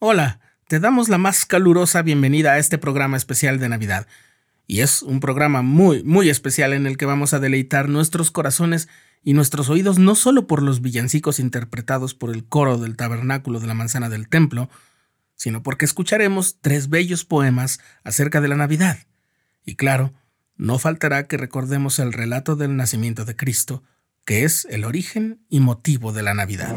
Hola, te damos la más calurosa bienvenida a este programa especial de Navidad. Y es un programa muy, muy especial en el que vamos a deleitar nuestros corazones y nuestros oídos no solo por los villancicos interpretados por el coro del tabernáculo de la manzana del templo, sino porque escucharemos tres bellos poemas acerca de la Navidad. Y claro, no faltará que recordemos el relato del nacimiento de Cristo, que es el origen y motivo de la Navidad.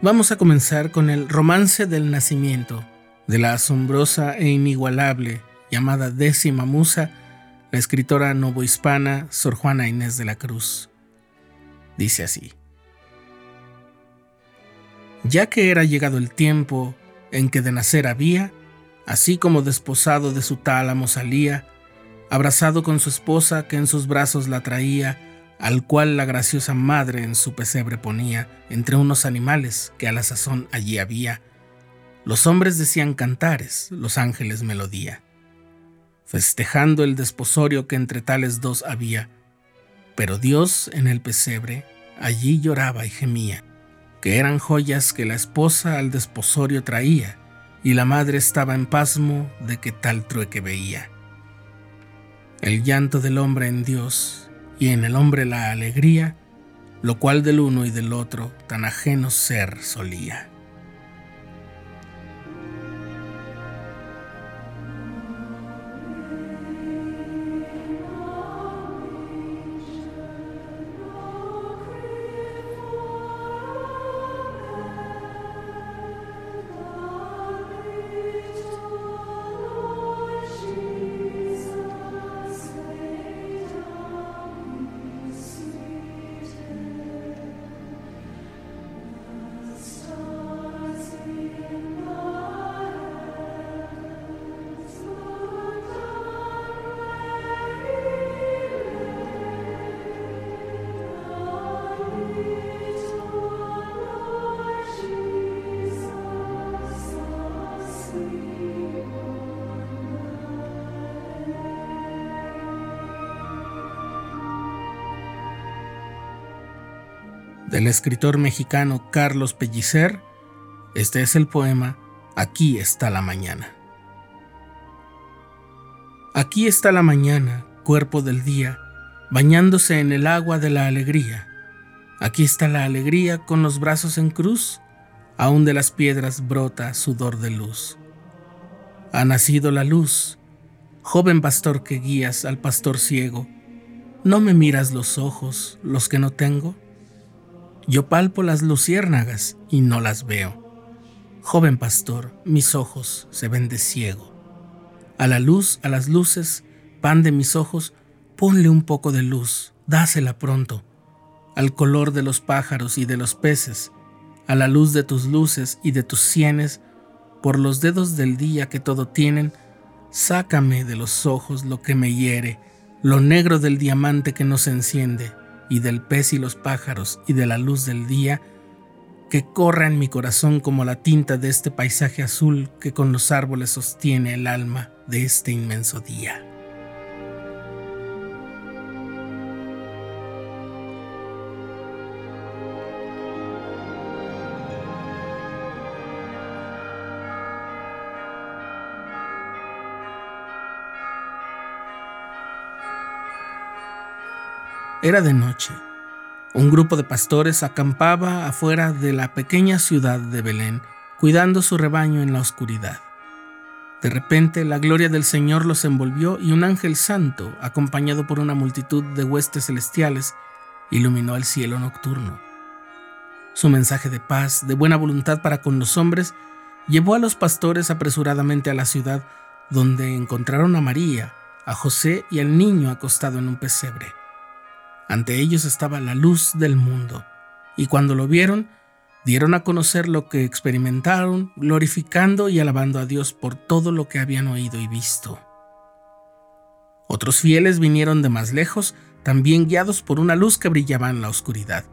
Vamos a comenzar con el romance del nacimiento de la asombrosa e inigualable llamada décima musa, la escritora novohispana Sor Juana Inés de la Cruz. Dice así. Ya que era llegado el tiempo en que de nacer había, así como desposado de su tálamo salía, abrazado con su esposa que en sus brazos la traía, al cual la graciosa madre en su pesebre ponía entre unos animales que a la sazón allí había. Los hombres decían cantares, los ángeles melodía, festejando el desposorio que entre tales dos había. Pero Dios en el pesebre allí lloraba y gemía, que eran joyas que la esposa al desposorio traía, y la madre estaba en pasmo de que tal trueque veía. El llanto del hombre en Dios y en el hombre la alegría, lo cual del uno y del otro tan ajeno ser solía. Del escritor mexicano Carlos Pellicer, este es el poema Aquí está la mañana. Aquí está la mañana, cuerpo del día, bañándose en el agua de la alegría. Aquí está la alegría con los brazos en cruz, aún de las piedras brota sudor de luz. Ha nacido la luz, joven pastor que guías al pastor ciego. ¿No me miras los ojos, los que no tengo? Yo palpo las luciérnagas y no las veo. Joven pastor, mis ojos se ven de ciego. A la luz, a las luces, pan de mis ojos, ponle un poco de luz, dásela pronto. Al color de los pájaros y de los peces, a la luz de tus luces y de tus sienes, por los dedos del día que todo tienen, sácame de los ojos lo que me hiere, lo negro del diamante que no se enciende, y del pez y los pájaros y de la luz del día, que corra en mi corazón como la tinta de este paisaje azul que con los árboles sostiene el alma de este inmenso día. Era de noche. Un grupo de pastores acampaba afuera de la pequeña ciudad de Belén, cuidando su rebaño en la oscuridad. De repente la gloria del Señor los envolvió y un ángel santo, acompañado por una multitud de huestes celestiales, iluminó el cielo nocturno. Su mensaje de paz, de buena voluntad para con los hombres, llevó a los pastores apresuradamente a la ciudad, donde encontraron a María, a José y al niño acostado en un pesebre. Ante ellos estaba la luz del mundo, y cuando lo vieron, dieron a conocer lo que experimentaron, glorificando y alabando a Dios por todo lo que habían oído y visto. Otros fieles vinieron de más lejos, también guiados por una luz que brillaba en la oscuridad.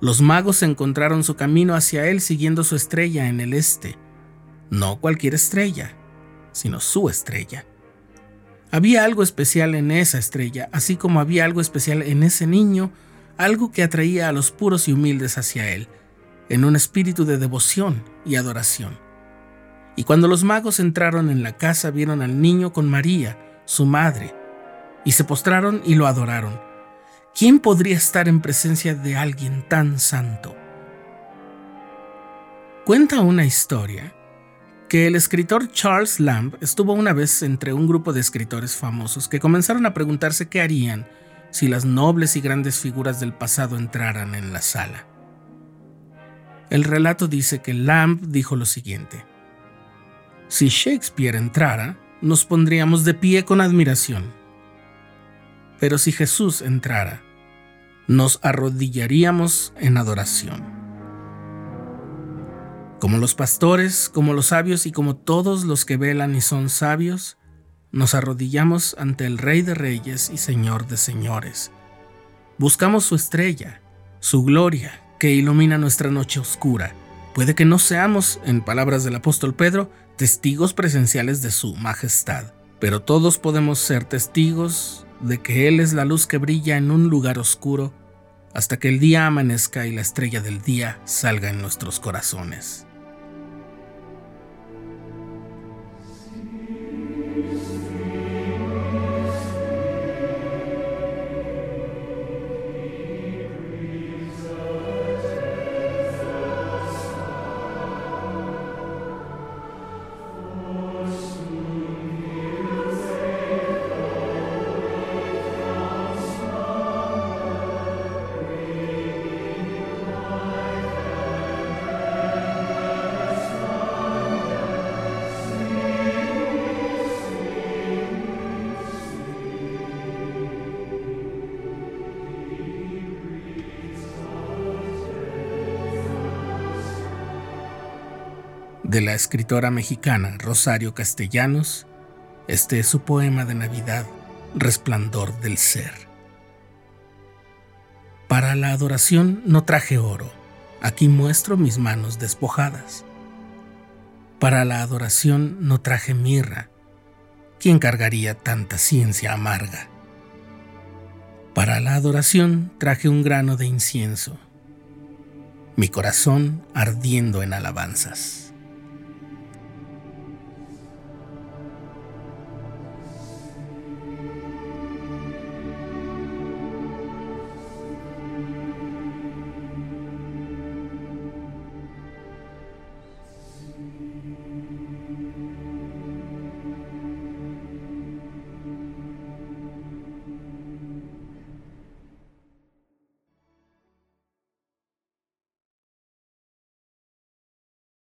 Los magos encontraron su camino hacia él siguiendo su estrella en el este. No cualquier estrella, sino su estrella. Había algo especial en esa estrella, así como había algo especial en ese niño, algo que atraía a los puros y humildes hacia él en un espíritu de devoción y adoración. Y cuando los magos entraron en la casa vieron al niño con María, su madre, y se postraron y lo adoraron. ¿Quién podría estar en presencia de alguien tan santo? Cuenta una historia que el escritor Charles Lamb estuvo una vez entre un grupo de escritores famosos que comenzaron a preguntarse qué harían si las nobles y grandes figuras del pasado entraran en la sala. El relato dice que Lamb dijo lo siguiente. Si Shakespeare entrara, nos pondríamos de pie con admiración. Pero si Jesús entrara, nos arrodillaríamos en adoración. Como los pastores, como los sabios y como todos los que velan y son sabios, nos arrodillamos ante el Rey de Reyes y Señor de Señores. Buscamos su estrella, su gloria, que ilumina nuestra noche oscura. Puede que no seamos, en palabras del apóstol Pedro, testigos presenciales de su majestad, pero todos podemos ser testigos de que Él es la luz que brilla en un lugar oscuro hasta que el día amanezca y la estrella del día salga en nuestros corazones. De la escritora mexicana Rosario Castellanos, este es su poema de Navidad, Resplandor del Ser. Para la adoración no traje oro, aquí muestro mis manos despojadas. Para la adoración no traje mirra, ¿quién cargaría tanta ciencia amarga? Para la adoración traje un grano de incienso, mi corazón ardiendo en alabanzas.